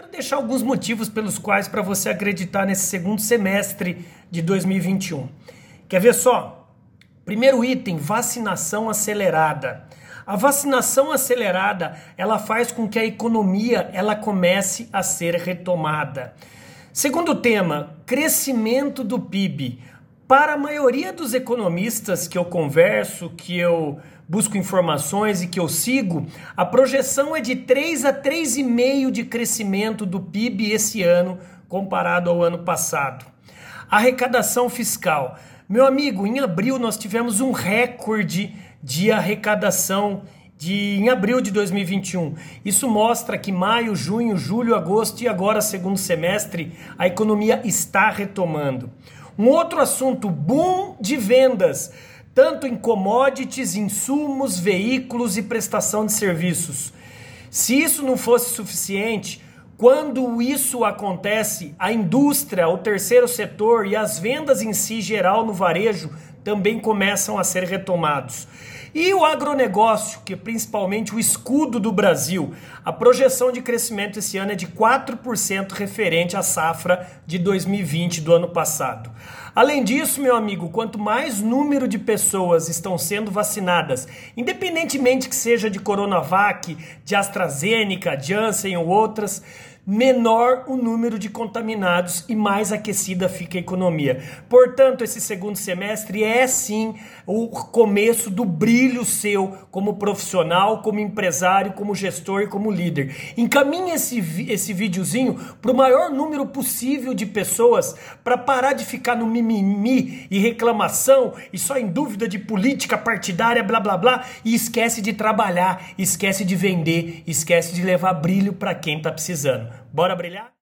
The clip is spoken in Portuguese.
Quero deixar alguns motivos pelos quais para você acreditar nesse segundo semestre de 2021. Quer ver só? Primeiro item, vacinação acelerada. A vacinação acelerada, ela faz com que a economia ela comece a ser retomada. Segundo tema, crescimento do PIB. Para a maioria dos economistas que eu converso, que eu busco informações e que eu sigo, a projeção é de 3 a 3,5 de crescimento do PIB esse ano comparado ao ano passado. Arrecadação fiscal. Meu amigo, em abril nós tivemos um recorde de arrecadação de, em abril de 2021. Isso mostra que maio, junho, julho, agosto e agora segundo semestre a economia está retomando. Um outro assunto, boom de vendas, tanto em commodities, insumos, veículos e prestação de serviços. Se isso não fosse suficiente, quando isso acontece, a indústria, o terceiro setor e as vendas em si geral no varejo também começam a ser retomados. E o agronegócio, que é principalmente o escudo do Brasil, a projeção de crescimento esse ano é de 4% referente à safra de 2020 do ano passado. Além disso, meu amigo, quanto mais número de pessoas estão sendo vacinadas, independentemente que seja de Coronavac, de AstraZeneca, Janssen ou outras, menor o número de contaminados e mais aquecida fica a economia. Portanto, esse segundo semestre é sim o começo do brilho seu como profissional, como empresário, como gestor e como líder. Encaminhe esse, esse videozinho para o maior número possível de pessoas para parar de ficar no mimimi e reclamação e só em dúvida de política partidária, blá blá blá, e esquece de trabalhar, esquece de vender, esquece de levar brilho para quem está precisando. Bora brilhar?